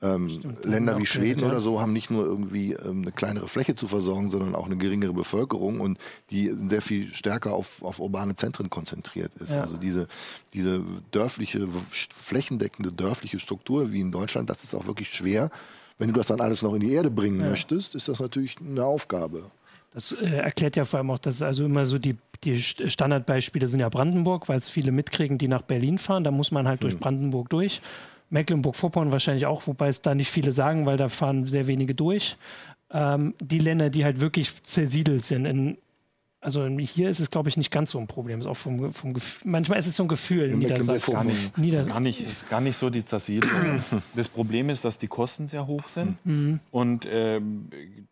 Ähm, Stimmt, Länder wie Schweden oder so haben nicht nur irgendwie ähm, eine kleinere Fläche zu versorgen, sondern auch eine geringere Bevölkerung und die sehr viel stärker auf, auf urbane Zentren konzentriert ist. Ja. Also diese, diese dörfliche, flächendeckende dörfliche Struktur wie in Deutschland, das ist auch wirklich schwer. Wenn du das dann alles noch in die Erde bringen ja. möchtest, ist das natürlich eine Aufgabe. Das äh, erklärt ja vor allem auch, dass also immer so die, die Standardbeispiele sind ja Brandenburg, weil es viele mitkriegen, die nach Berlin fahren. Da muss man halt durch hm. Brandenburg durch. Mecklenburg-Vorpommern wahrscheinlich auch, wobei es da nicht viele sagen, weil da fahren sehr wenige durch. Ähm, die Länder, die halt wirklich zersiedelt sind. In, also hier ist es, glaube ich, nicht ganz so ein Problem. Ist auch vom, vom manchmal ist es so ein Gefühl. In Niedersachsen. Gar nicht, Nieders ist, gar nicht, ist gar nicht so die Zersiedlung. [clears throat] das Problem ist, dass die Kosten sehr hoch sind mhm. und äh,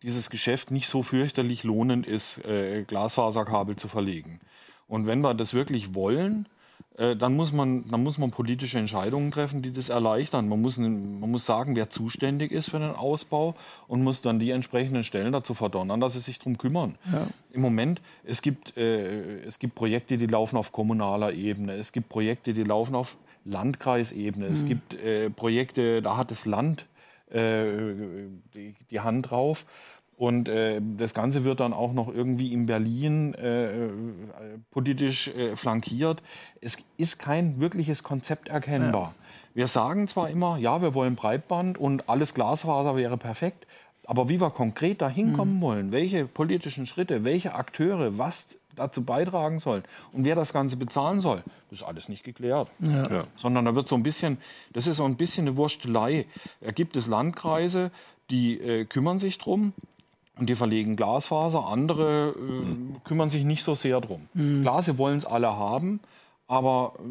dieses Geschäft nicht so fürchterlich lohnend ist, äh, Glasfaserkabel zu verlegen. Und wenn wir das wirklich wollen, dann muss man, dann muss man politische Entscheidungen treffen, die das erleichtern. Man muss, man muss sagen, wer zuständig ist für den Ausbau und muss dann die entsprechenden Stellen dazu verdonnern, dass sie sich darum kümmern. Ja. Im Moment, es gibt, äh, es gibt Projekte, die laufen auf kommunaler Ebene. Es gibt Projekte, die laufen auf Landkreisebene. Mhm. Es gibt äh, Projekte, da hat das Land äh, die, die Hand drauf. Und äh, das Ganze wird dann auch noch irgendwie in Berlin äh, politisch äh, flankiert. Es ist kein wirkliches Konzept erkennbar. Ja. Wir sagen zwar immer, ja, wir wollen Breitband und alles Glasfaser wäre perfekt, aber wie wir konkret dahin kommen mhm. wollen, welche politischen Schritte, welche Akteure, was dazu beitragen sollen und wer das Ganze bezahlen soll, das ist alles nicht geklärt. Ja. Ja. Sondern da wird so ein bisschen, das ist so ein bisschen eine Wurstelei. Da gibt es Landkreise, die äh, kümmern sich drum, und die verlegen Glasfaser, andere äh, kümmern sich nicht so sehr drum. Mhm. Klar, sie wollen es alle haben, aber äh,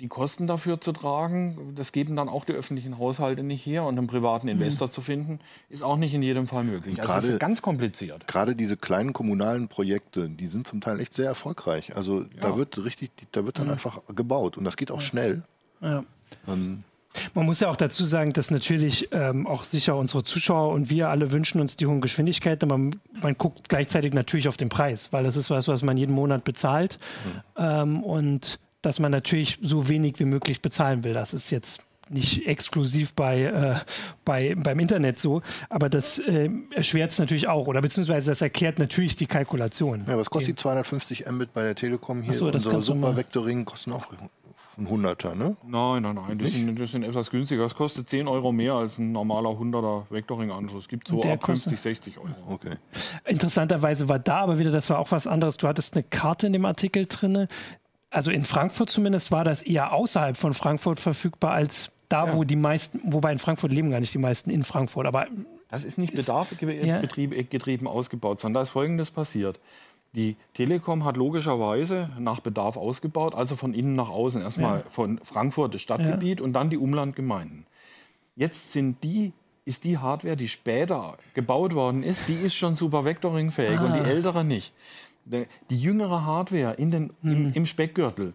die Kosten dafür zu tragen, das geben dann auch die öffentlichen Haushalte nicht her. Und einen privaten mhm. Investor mhm. zu finden, ist auch nicht in jedem Fall möglich. Also grade, es ist ganz kompliziert. Gerade diese kleinen kommunalen Projekte, die sind zum Teil echt sehr erfolgreich. Also ja. da wird richtig, da wird dann mhm. einfach gebaut und das geht auch schnell. Ja. Ähm, man muss ja auch dazu sagen, dass natürlich ähm, auch sicher unsere Zuschauer und wir alle wünschen uns die hohen Geschwindigkeiten. Man, man guckt gleichzeitig natürlich auf den Preis, weil das ist was, was man jeden Monat bezahlt. Mhm. Ähm, und dass man natürlich so wenig wie möglich bezahlen will. Das ist jetzt nicht exklusiv bei, äh, bei, beim Internet so, aber das äh, erschwert es natürlich auch oder beziehungsweise das erklärt natürlich die Kalkulation. Ja, was kostet die 250 Mbit bei der Telekom hier? So, Unsere Supervectoring kosten auch ein 100er, ne? Nein, nein, nein. Das sind, das sind, etwas günstiger. Es kostet 10 Euro mehr als ein normaler 100er Vectoring-Anschluss. Gibt so ab 50, 60 Euro. Okay. Interessanterweise war da aber wieder, das war auch was anderes. Du hattest eine Karte in dem Artikel drin. Also in Frankfurt zumindest war das eher außerhalb von Frankfurt verfügbar als da, ja. wo die meisten, wobei in Frankfurt leben gar nicht die meisten in Frankfurt, aber. Das ist nicht bedarfgetrieben ja. ausgebaut, sondern da ist Folgendes passiert. Die Telekom hat logischerweise nach Bedarf ausgebaut, also von innen nach außen. Erstmal ja. von Frankfurt das Stadtgebiet ja. und dann die Umlandgemeinden. Jetzt sind die, ist die Hardware, die später gebaut worden ist, die ist schon super Vectoring-fähig ah. und die ältere nicht. Die jüngere Hardware in den, hm. im, im Speckgürtel,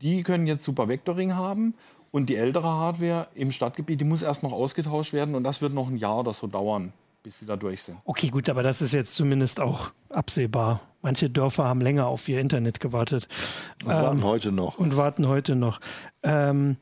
die können jetzt super Vectoring haben und die ältere Hardware im Stadtgebiet, die muss erst noch ausgetauscht werden und das wird noch ein Jahr oder so dauern bis sie da durch sind. Okay, gut, aber das ist jetzt zumindest auch absehbar. Manche Dörfer haben länger auf ihr Internet gewartet. Und ähm, warten heute noch. Und warten heute noch. Ähm,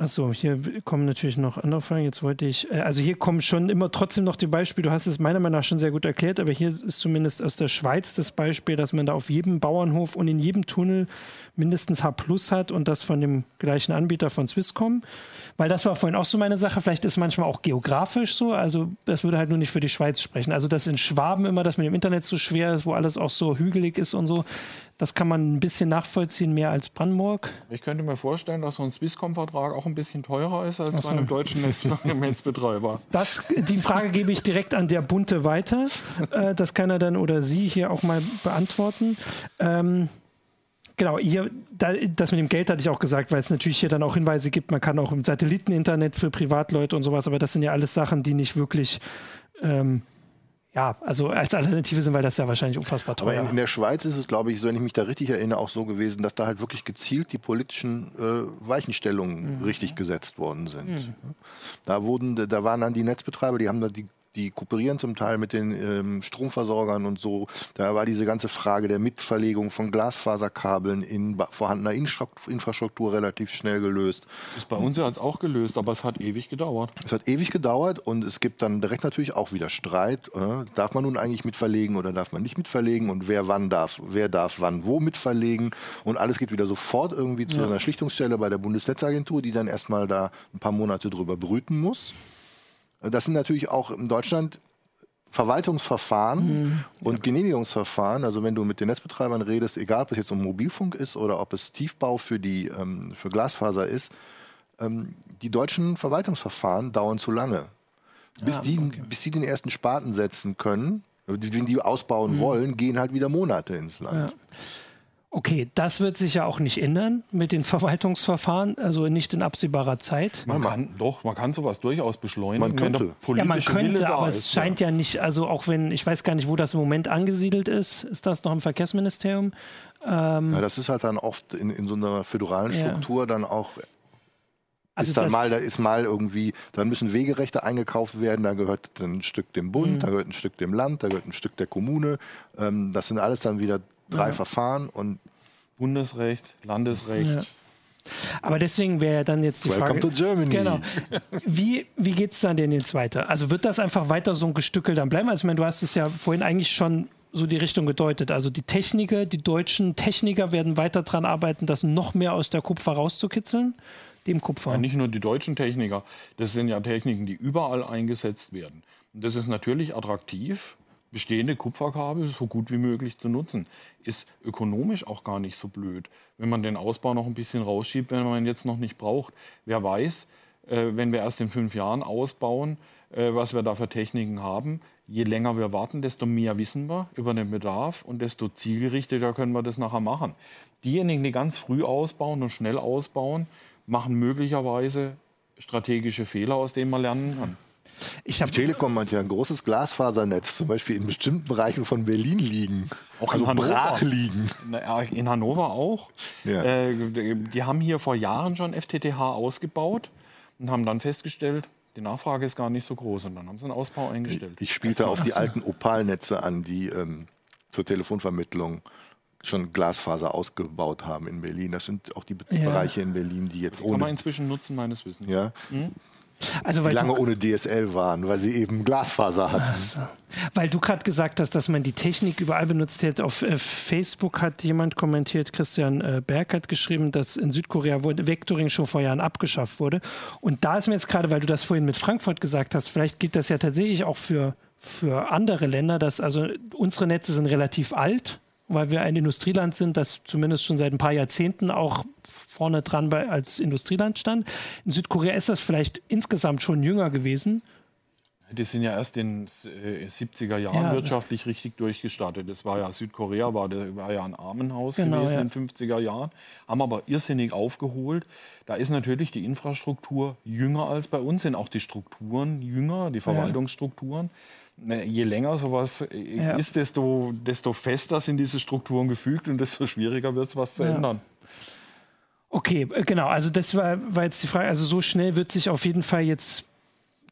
Achso, hier kommen natürlich noch andere Fragen. Jetzt wollte ich, äh, also hier kommen schon immer trotzdem noch die Beispiele. Du hast es meiner Meinung nach schon sehr gut erklärt, aber hier ist zumindest aus der Schweiz das Beispiel, dass man da auf jedem Bauernhof und in jedem Tunnel mindestens H Plus hat und das von dem gleichen Anbieter von Swisscom. Weil das war vorhin auch so meine Sache. Vielleicht ist manchmal auch geografisch so. Also das würde halt nur nicht für die Schweiz sprechen. Also dass in Schwaben immer das mit dem Internet so schwer ist, wo alles auch so hügelig ist und so. Das kann man ein bisschen nachvollziehen, mehr als Brandenburg. Ich könnte mir vorstellen, dass so ein Swisscom-Vertrag auch ein bisschen teurer ist als so. bei einem deutschen Netz Netzbetreiber. Das, die Frage gebe ich direkt an der Bunte weiter. Äh, das kann er dann oder sie hier auch mal beantworten. Ähm, Genau, hier, da, das mit dem Geld hatte ich auch gesagt, weil es natürlich hier dann auch Hinweise gibt, man kann auch im Satelliteninternet für Privatleute und sowas, aber das sind ja alles Sachen, die nicht wirklich ähm, ja, also als Alternative sind, weil das ja wahrscheinlich unfassbar teuer. Aber in, in, der Schweiz ist es, glaube ich, so, wenn ich mich da richtig erinnere, auch so gewesen, dass da halt wirklich gezielt die politischen äh, Weichenstellungen mhm. richtig gesetzt worden sind. Mhm. Da wurden, da waren dann die Netzbetreiber, die haben da die die kooperieren zum Teil mit den ähm, Stromversorgern und so. Da war diese ganze Frage der Mitverlegung von Glasfaserkabeln in vorhandener Infrastruktur relativ schnell gelöst. Das ist bei uns ja jetzt auch gelöst, aber es hat ewig gedauert. Es hat ewig gedauert und es gibt dann direkt natürlich auch wieder Streit. Äh, darf man nun eigentlich mitverlegen oder darf man nicht mitverlegen und wer wann darf, wer darf wann wo mitverlegen und alles geht wieder sofort irgendwie zu ja. einer Schlichtungsstelle bei der Bundesnetzagentur, die dann erstmal da ein paar Monate drüber brüten muss. Das sind natürlich auch in Deutschland Verwaltungsverfahren mhm. und Genehmigungsverfahren. Also wenn du mit den Netzbetreibern redest, egal ob es jetzt um Mobilfunk ist oder ob es Tiefbau für, die, ähm, für Glasfaser ist, ähm, die deutschen Verwaltungsverfahren dauern zu lange. Bis, ja, die, okay. bis die den ersten Spaten setzen können, wenn die ausbauen mhm. wollen, gehen halt wieder Monate ins Land. Ja. Okay, das wird sich ja auch nicht ändern mit den Verwaltungsverfahren, also nicht in absehbarer Zeit. Man kann doch, man kann sowas durchaus beschleunigen. Man könnte. ja, man könnte, aber es ist, scheint ja. ja. nicht, also auch wenn, ich weiß gar nicht, wo das im Moment angesiedelt ist. Ist das noch im Verkehrsministerium? Ähm, ja, das ist halt dann oft in, in so einer föderalen Struktur ja. dann auch also ist dann mal, da ist mal irgendwie, dann müssen Wegerechte eingekauft werden, da gehört ein Stück dem Bund, mhm. da gehört ein Stück dem Land, da gehört ein Stück der Kommune. Ähm, das sind alles dann wieder drei ja. Verfahren und Bundesrecht, Landesrecht. Ja. Aber deswegen wäre dann jetzt die Welcome Frage. To Germany. Genau. Wie, wie geht es dann denn jetzt weiter? Also wird das einfach weiter so ein Gestückel dann bleiben? Also ich meine, du hast es ja vorhin eigentlich schon so die Richtung gedeutet. Also die Techniker, die deutschen Techniker werden weiter daran arbeiten, das noch mehr aus der Kupfer rauszukitzeln. Dem Kupfer. Ja, nicht nur die deutschen Techniker, das sind ja Techniken, die überall eingesetzt werden. Und das ist natürlich attraktiv bestehende Kupferkabel so gut wie möglich zu nutzen. Ist ökonomisch auch gar nicht so blöd, wenn man den Ausbau noch ein bisschen rausschiebt, wenn man ihn jetzt noch nicht braucht. Wer weiß, äh, wenn wir erst in fünf Jahren ausbauen, äh, was wir da für Techniken haben. Je länger wir warten, desto mehr wissen wir über den Bedarf und desto zielgerichteter können wir das nachher machen. Diejenigen, die ganz früh ausbauen und schnell ausbauen, machen möglicherweise strategische Fehler, aus denen man lernen kann. Ich die Telekom hat ja ein großes Glasfasernetz, zum Beispiel in bestimmten Bereichen von Berlin liegen. Auch also in Hannover. brach liegen. In Hannover auch. Ja. Äh, die haben hier vor Jahren schon FTTH ausgebaut und haben dann festgestellt, die Nachfrage ist gar nicht so groß und dann haben sie einen Ausbau eingestellt. Ich spielte auf die alten Opalnetze an, die ähm, zur Telefonvermittlung schon Glasfaser ausgebaut haben in Berlin. Das sind auch die ja. Bereiche in Berlin, die jetzt ohne. Kann man inzwischen nutzen, meines Wissens. Ja. Hm? Also, die lange ohne DSL waren, weil sie eben Glasfaser hatten. Also, weil du gerade gesagt hast, dass man die Technik überall benutzt hat. Auf äh, Facebook hat jemand kommentiert, Christian äh, Berg hat geschrieben, dass in Südkorea wurde Vectoring schon vor Jahren abgeschafft wurde. Und da ist mir jetzt gerade, weil du das vorhin mit Frankfurt gesagt hast, vielleicht gilt das ja tatsächlich auch für, für andere Länder, dass also unsere Netze sind relativ alt, weil wir ein Industrieland sind, das zumindest schon seit ein paar Jahrzehnten auch vorne dran bei, als Industrieland stand. In Südkorea ist das vielleicht insgesamt schon jünger gewesen. Die sind ja erst in den 70er Jahren ja. wirtschaftlich richtig durchgestartet. Das war ja Südkorea, war, war ja ein Armenhaus genau, gewesen ja. in den 50er Jahren, haben aber irrsinnig aufgeholt. Da ist natürlich die Infrastruktur jünger als bei uns, sind auch die Strukturen jünger, die Verwaltungsstrukturen. Ja. Je länger sowas äh, ist, desto, desto fester sind diese Strukturen gefügt und desto schwieriger wird es, was zu ändern. Okay, äh, genau. Also das war, war jetzt die Frage. Also so schnell wird sich auf jeden Fall jetzt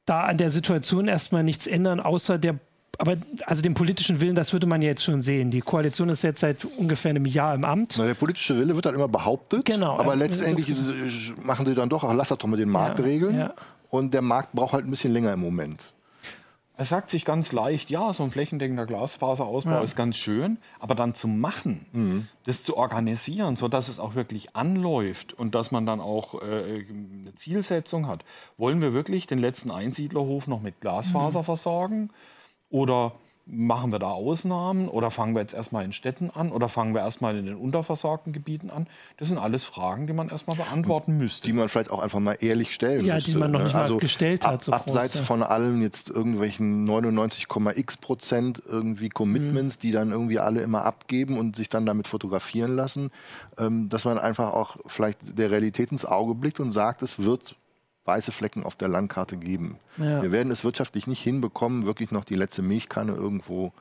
da an der Situation erstmal nichts ändern, außer der aber also den politischen Willen, das würde man ja jetzt schon sehen. Die Koalition ist jetzt seit ungefähr einem Jahr im Amt. Na, der politische Wille wird dann immer behauptet. Genau. Aber ja, letztendlich ist, machen sie dann doch, ach, lass das doch mit den Markt ja, regeln. Ja. Und der Markt braucht halt ein bisschen länger im Moment. Es sagt sich ganz leicht, ja, so ein flächendeckender Glasfaserausbau ja. ist ganz schön, aber dann zu machen, mhm. das zu organisieren, sodass es auch wirklich anläuft und dass man dann auch äh, eine Zielsetzung hat. Wollen wir wirklich den letzten Einsiedlerhof noch mit Glasfaser mhm. versorgen? Oder Machen wir da Ausnahmen oder fangen wir jetzt erstmal in Städten an oder fangen wir erstmal in den unterversorgten Gebieten an? Das sind alles Fragen, die man erstmal beantworten müsste. Die man vielleicht auch einfach mal ehrlich stellen ja, müsste. Ja, die man noch ne? nicht also mal gestellt ab, hat. So abseits groß, von allen jetzt irgendwelchen 99,x Prozent irgendwie Commitments, mhm. die dann irgendwie alle immer abgeben und sich dann damit fotografieren lassen, ähm, dass man einfach auch vielleicht der Realität ins Auge blickt und sagt, es wird weiße Flecken auf der Landkarte geben. Ja. Wir werden es wirtschaftlich nicht hinbekommen, wirklich noch die letzte Milchkanne irgendwo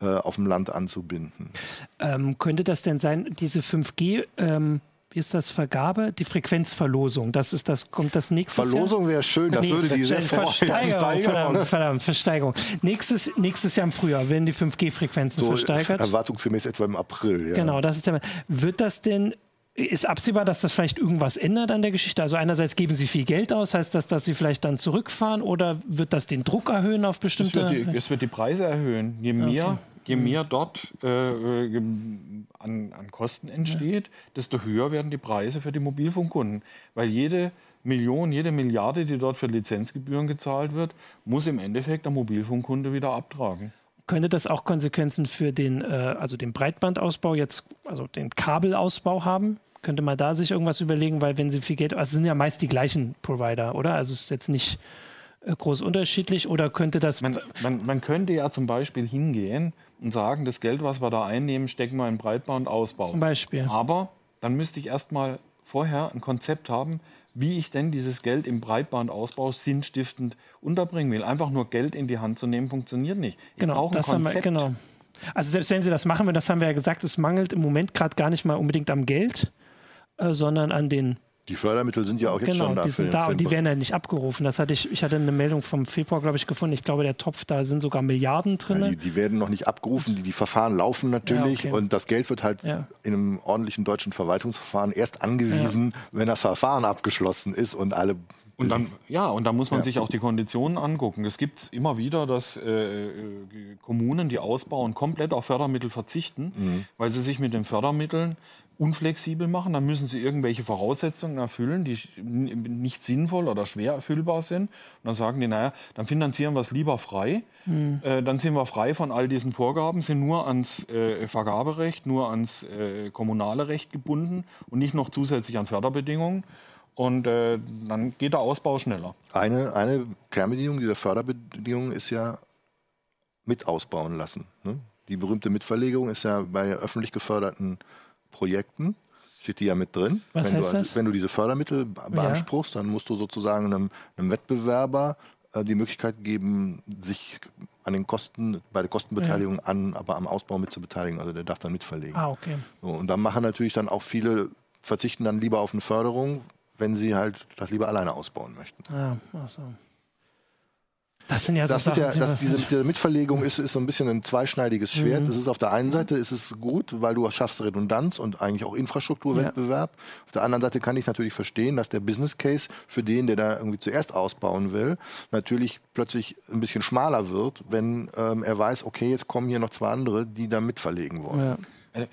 äh, auf dem Land anzubinden. Ähm, könnte das denn sein, diese 5G, ähm, wie ist das, Vergabe? Die Frequenzverlosung. Das ist das, kommt das nächste Verlosung wäre schön, das nee, würde die sehr Versteigerung, verdammt, verdammt, Versteigerung. Nächstes, nächstes Jahr im Frühjahr werden die 5G-Frequenzen so versteigert. [laughs] Erwartungsgemäß etwa im April, ja. Genau, das ist der. Wird das denn ist absehbar, dass das vielleicht irgendwas ändert an der Geschichte? Also einerseits geben sie viel Geld aus, heißt das, dass sie vielleicht dann zurückfahren oder wird das den Druck erhöhen auf bestimmte? Es wird die, es wird die Preise erhöhen. Je mehr, okay. je mehr dort äh, äh, an, an, Kosten entsteht, ja. desto höher werden die Preise für die Mobilfunkkunden. Weil jede Million, jede Milliarde, die dort für Lizenzgebühren gezahlt wird, muss im Endeffekt der Mobilfunkkunde wieder abtragen. Könnte das auch Konsequenzen für den, äh, also den Breitbandausbau jetzt, also den Kabelausbau haben? Könnte man da sich irgendwas überlegen, weil wenn sie viel Geld, also es sind ja meist die gleichen Provider, oder? Also es ist jetzt nicht äh, groß unterschiedlich oder könnte das. Man, man, man, könnte ja zum Beispiel hingehen und sagen, das Geld, was wir da einnehmen, stecken wir in Breitbandausbau. Zum Beispiel. Aber dann müsste ich erstmal vorher ein Konzept haben, wie ich denn dieses Geld im Breitbandausbau sinnstiftend unterbringen will. Einfach nur Geld in die Hand zu nehmen, funktioniert nicht. Ich genau, brauche ein Konzept. Wir, genau. Also selbst wenn Sie das machen, das haben wir ja gesagt, es mangelt im Moment gerade gar nicht mal unbedingt am Geld, äh, sondern an den die Fördermittel sind ja auch jetzt genau, schon da. Die sind da und die werden ja nicht abgerufen. Das hatte ich, ich hatte eine Meldung vom Februar, glaube ich, gefunden. Ich glaube, der Topf, da sind sogar Milliarden drin. Ja, die, die, werden noch nicht abgerufen. Die, die Verfahren laufen natürlich ja, okay. und das Geld wird halt ja. in einem ordentlichen deutschen Verwaltungsverfahren erst angewiesen, wenn das Verfahren abgeschlossen ist und alle und dann, ja, und da muss man ja. sich auch die Konditionen angucken. Es gibt immer wieder, dass äh, äh, Kommunen, die ausbauen, komplett auf Fördermittel verzichten, mhm. weil sie sich mit den Fördermitteln unflexibel machen, dann müssen sie irgendwelche Voraussetzungen erfüllen, die nicht sinnvoll oder schwer erfüllbar sind. Und dann sagen die, naja, dann finanzieren wir es lieber frei. Mhm. Äh, dann sind wir frei von all diesen Vorgaben, sind nur ans äh, Vergaberecht, nur ans äh, kommunale Recht gebunden und nicht noch zusätzlich an Förderbedingungen. Und äh, dann geht der Ausbau schneller. Eine, eine Kernbedingung dieser Förderbedingungen ist ja mit ausbauen lassen. Ne? Die berühmte Mitverlegung ist ja bei öffentlich geförderten Projekten steht die ja mit drin. Was wenn, heißt du, das? wenn du diese Fördermittel beanspruchst, ja. dann musst du sozusagen einem, einem Wettbewerber äh, die Möglichkeit geben, sich an den Kosten, bei der Kostenbeteiligung ja. an, aber am Ausbau mitzubeteiligen. Also der darf dann mitverlegen. Ah, okay. So, und dann machen natürlich dann auch viele, verzichten dann lieber auf eine Förderung, wenn sie halt das lieber alleine ausbauen möchten. Ah, ach so. Das sind ja so das Sachen, der, das, diese, diese, Mitverlegung ist, ist so ein bisschen ein zweischneidiges Schwert. Mhm. Das ist auf der einen Seite ist es gut, weil du schaffst Redundanz und eigentlich auch Infrastrukturwettbewerb. Ja. Auf der anderen Seite kann ich natürlich verstehen, dass der Business Case für den, der da irgendwie zuerst ausbauen will, natürlich plötzlich ein bisschen schmaler wird, wenn ähm, er weiß, okay, jetzt kommen hier noch zwei andere, die da mitverlegen wollen. Ja. Äh,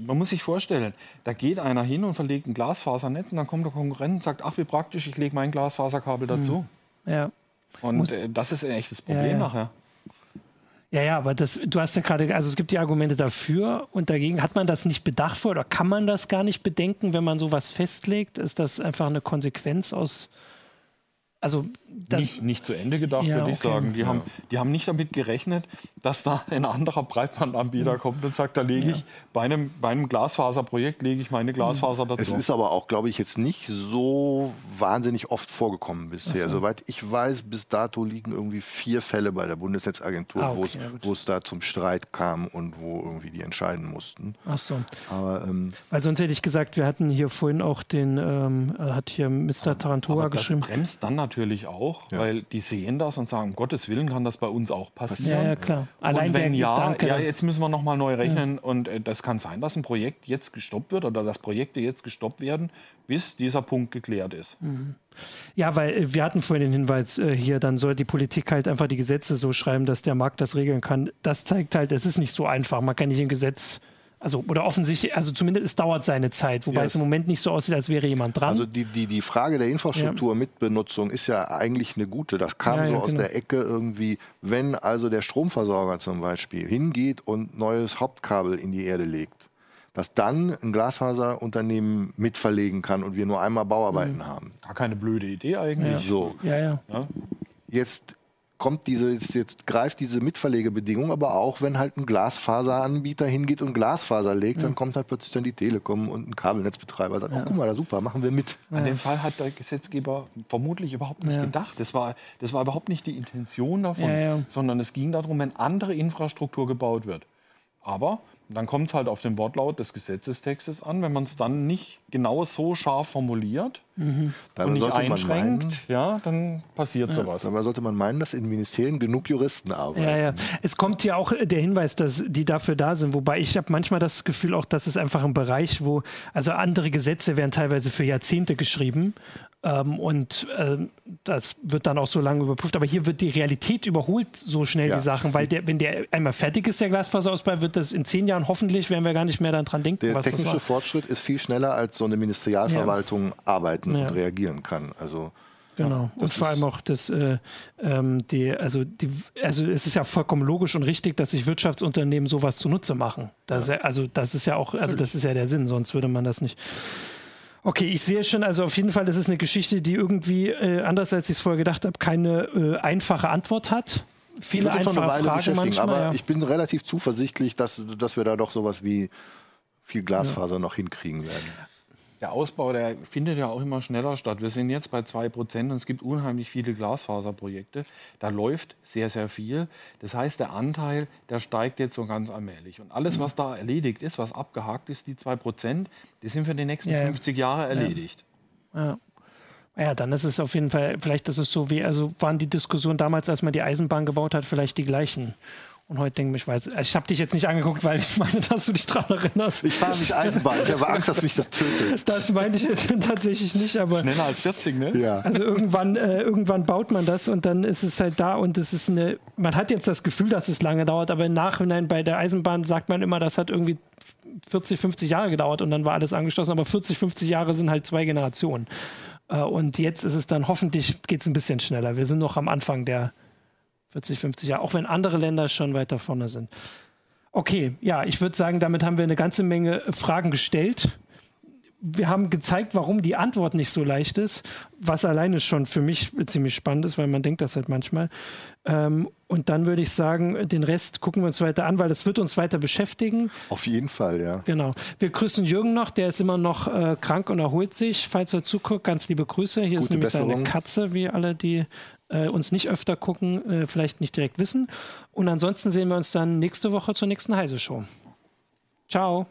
man muss sich vorstellen, da geht einer hin und verlegt ein Glasfasernetz und dann kommt der Konkurrent und sagt, ach wie praktisch, ich lege mein Glasfaserkabel dazu. Ja. Und Muss, äh, das ist ein echtes Problem ja, ja. nachher. Ja, ja, aber das, du hast ja gerade, also es gibt die Argumente dafür und dagegen. Hat man das nicht bedacht vor oder kann man das gar nicht bedenken, wenn man sowas festlegt? Ist das einfach eine Konsequenz aus also nicht, nicht, zu Ende gedacht, ja, würde ich okay. sagen. Die, ja. haben, die haben nicht damit gerechnet, dass da ein anderer Breitbandanbieter ja. kommt und sagt, da lege ich bei einem, bei einem Glasfaserprojekt lege ich meine Glasfaser dazu. Es ist aber auch, glaube ich, jetzt nicht so wahnsinnig oft vorgekommen bisher. So. Soweit ich weiß, bis dato liegen irgendwie vier Fälle bei der Bundesnetzagentur, ah, okay, wo es da zum Streit kam und wo irgendwie die entscheiden mussten. Ach so. Aber, ähm, Weil sonst hätte ich gesagt, wir hatten hier vorhin auch den, ähm, hat hier Mr. Tarantua aber geschrieben. Das bremst dann natürlich auch, ja. weil die sehen das und sagen, um Gottes Willen kann das bei uns auch passieren. Ja, ja klar. Allein und wenn ja, Gedanke, ja, jetzt müssen wir nochmal neu rechnen ja. und äh, das kann sein, dass ein Projekt jetzt gestoppt wird oder dass Projekte jetzt gestoppt werden, bis dieser Punkt geklärt ist. Mhm. Ja, weil äh, wir hatten vorhin den Hinweis äh, hier, dann soll die Politik halt einfach die Gesetze so schreiben, dass der Markt das regeln kann. Das zeigt halt, es ist nicht so einfach. Man kann nicht ein Gesetz also, oder offensichtlich, also zumindest es dauert seine Zeit, wobei yes. es im Moment nicht so aussieht, als wäre jemand dran. Also die, die, die Frage der Infrastrukturmitbenutzung ja. ist ja eigentlich eine gute. Das kam ja, so ja, aus genau. der Ecke irgendwie, wenn also der Stromversorger zum Beispiel hingeht und neues Hauptkabel in die Erde legt, dass dann ein Glasfaserunternehmen mitverlegen kann und wir nur einmal Bauarbeiten mhm. haben. Gar keine blöde Idee eigentlich. So. Ja, ja. Jetzt kommt diese, jetzt, jetzt, greift diese Mitverlegebedingung, aber auch wenn halt ein Glasfaseranbieter hingeht und Glasfaser legt, dann kommt halt plötzlich dann die Telekom und ein Kabelnetzbetreiber und sagt, ja. oh guck mal, da super, machen wir mit. An den Fall hat der Gesetzgeber vermutlich überhaupt nicht gedacht. Das war, das war überhaupt nicht die Intention davon, sondern es ging darum, wenn andere Infrastruktur gebaut wird. Aber dann kommt es halt auf den Wortlaut des Gesetzestextes an. Wenn man es dann nicht genau so scharf formuliert mhm. und nicht einschränkt, meinen, ja, dann passiert ja. sowas. Aber sollte man meinen, dass in Ministerien genug Juristen arbeiten. Ja, ja. Es kommt ja auch der Hinweis, dass die dafür da sind. Wobei ich habe manchmal das Gefühl auch, dass es einfach ein Bereich, wo, also andere Gesetze werden teilweise für Jahrzehnte geschrieben ähm, und äh, das wird dann auch so lange überprüft. Aber hier wird die Realität überholt so schnell ja. die Sachen, weil der, wenn der einmal fertig ist, der Glasfaserausbau, wird das in zehn Jahren hoffentlich, werden wir gar nicht mehr daran denken. Der technische Fortschritt ist viel schneller, als so eine Ministerialverwaltung ja. arbeiten ja. und reagieren kann. Also Genau. und vor allem auch das, äh, ähm, die, also die, also es ist ja vollkommen logisch und richtig, dass sich Wirtschaftsunternehmen sowas zunutze machen. Das ja. also das ist ja auch, also das ist ja der Sinn, sonst würde man das nicht. Okay, ich sehe schon, also auf jeden Fall, das ist eine Geschichte, die irgendwie, äh, anders als ich es vorher gedacht habe, keine äh, einfache Antwort hat. Viele einfache Fragen manchmal, aber ja. ich bin relativ zuversichtlich, dass, dass wir da doch sowas wie viel Glasfaser ja. noch hinkriegen werden der Ausbau, der findet ja auch immer schneller statt. Wir sind jetzt bei 2% und es gibt unheimlich viele Glasfaserprojekte. Da läuft sehr, sehr viel. Das heißt, der Anteil, der steigt jetzt so ganz allmählich. Und alles, was da erledigt ist, was abgehakt ist, die 2%, die sind für die nächsten ja. 50 Jahre erledigt. Ja. ja. Ja, dann ist es auf jeden Fall, vielleicht ist es so wie, also waren die Diskussionen damals, als man die Eisenbahn gebaut hat, vielleicht die gleichen. Und heute denke ich, ich weiß, ich habe dich jetzt nicht angeguckt, weil ich meine, dass du dich daran erinnerst. Ich fahre nicht Eisenbahn, ich habe [laughs] Angst, dass mich das tötet. Das meinte ich jetzt [laughs] tatsächlich nicht, aber. Schneller als 40, ne? Ja. Also irgendwann, äh, irgendwann baut man das und dann ist es halt da und es ist eine, man hat jetzt das Gefühl, dass es lange dauert, aber im Nachhinein bei der Eisenbahn sagt man immer, das hat irgendwie 40, 50 Jahre gedauert und dann war alles angeschlossen, aber 40, 50 Jahre sind halt zwei Generationen. Äh, und jetzt ist es dann hoffentlich, geht es ein bisschen schneller. Wir sind noch am Anfang der 40, 50 Jahre, auch wenn andere Länder schon weiter vorne sind. Okay, ja, ich würde sagen, damit haben wir eine ganze Menge Fragen gestellt. Wir haben gezeigt, warum die Antwort nicht so leicht ist, was alleine schon für mich ziemlich spannend ist, weil man denkt das halt manchmal. Ähm, und dann würde ich sagen, den Rest gucken wir uns weiter an, weil das wird uns weiter beschäftigen. Auf jeden Fall, ja. Genau. Wir grüßen Jürgen noch, der ist immer noch äh, krank und erholt sich. Falls er zuguckt, ganz liebe Grüße. Hier Gute ist nämlich Besserung. seine Katze, wie alle, die äh, uns nicht öfter gucken, äh, vielleicht nicht direkt wissen. Und ansonsten sehen wir uns dann nächste Woche zur nächsten Heise-Show. Ciao.